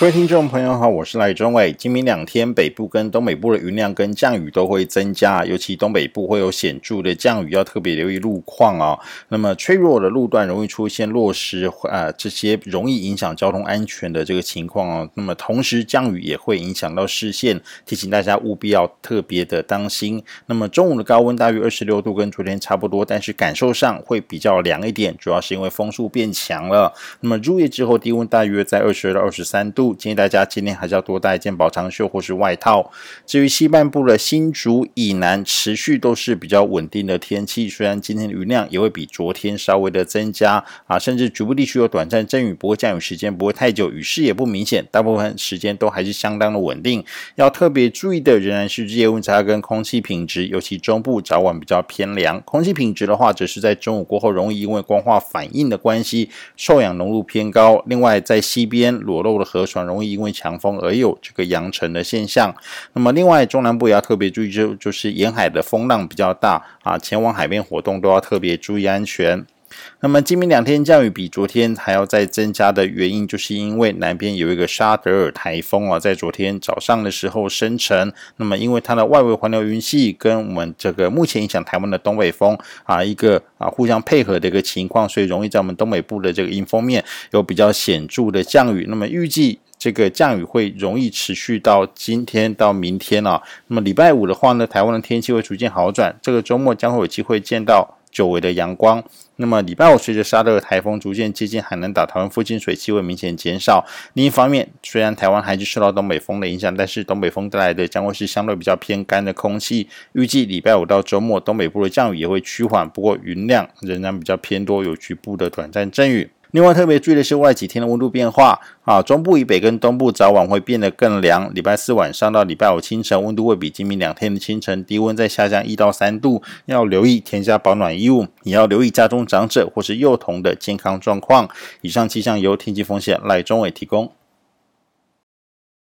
各位听众朋友好，我是赖中伟。今明两天北部跟东北部的云量跟降雨都会增加，尤其东北部会有显著的降雨，要特别留意路况哦。那么脆弱的路段容易出现落石啊、呃，这些容易影响交通安全的这个情况哦。那么同时降雨也会影响到视线，提醒大家务必要特别的当心。那么中午的高温大约二十六度，跟昨天差不多，但是感受上会比较凉一点，主要是因为风速变强了。那么入夜之后低温大约在二十二到二十三度。建议大家今天还是要多带一件薄长袖或是外套。至于西半部的新竹以南，持续都是比较稳定的天气。虽然今天的雨量也会比昨天稍微的增加啊，甚至局部地区有短暂阵雨，不过降雨时间不会太久，雨势也不明显，大部分时间都还是相当的稳定。要特别注意的仍然是日夜温差跟空气品质，尤其中部早晚比较偏凉。空气品质的话，则是在中午过后容易因为光化反应的关系，臭氧浓度偏高。另外，在西边裸露的河床。容易因为强风而有这个扬尘的现象。那么，另外中南部也要特别注意，就就是沿海的风浪比较大啊，前往海边活动都要特别注意安全。那么今明两天降雨比昨天还要再增加的原因，就是因为南边有一个沙德尔台风啊，在昨天早上的时候生成。那么因为它的外围环流云系跟我们这个目前影响台湾的东北风啊一个啊互相配合的一个情况，所以容易在我们东北部的这个迎风面有比较显著的降雨。那么预计。这个降雨会容易持续到今天到明天啊。那么礼拜五的话呢，台湾的天气会逐渐好转。这个周末将会有机会见到久违的阳光。那么礼拜五随着沙德尔台风逐渐接近海南岛台湾附近，水汽会明显减少。另一方面，虽然台湾还是受到东北风的影响，但是东北风带来的将会是相对比较偏干的空气。预计礼拜五到周末，东北部的降雨也会趋缓，不过云量仍然比较偏多，有局部的短暂阵雨。另外特别注意的是，外几天的温度变化啊，中部以北跟东部早晚会变得更凉。礼拜四晚上到礼拜五清晨，温度会比今明两天的清晨低温再下降一到三度，要留意添加保暖衣物，也要留意家中长者或是幼童的健康状况。以上气象由天气风险赖中伟提供。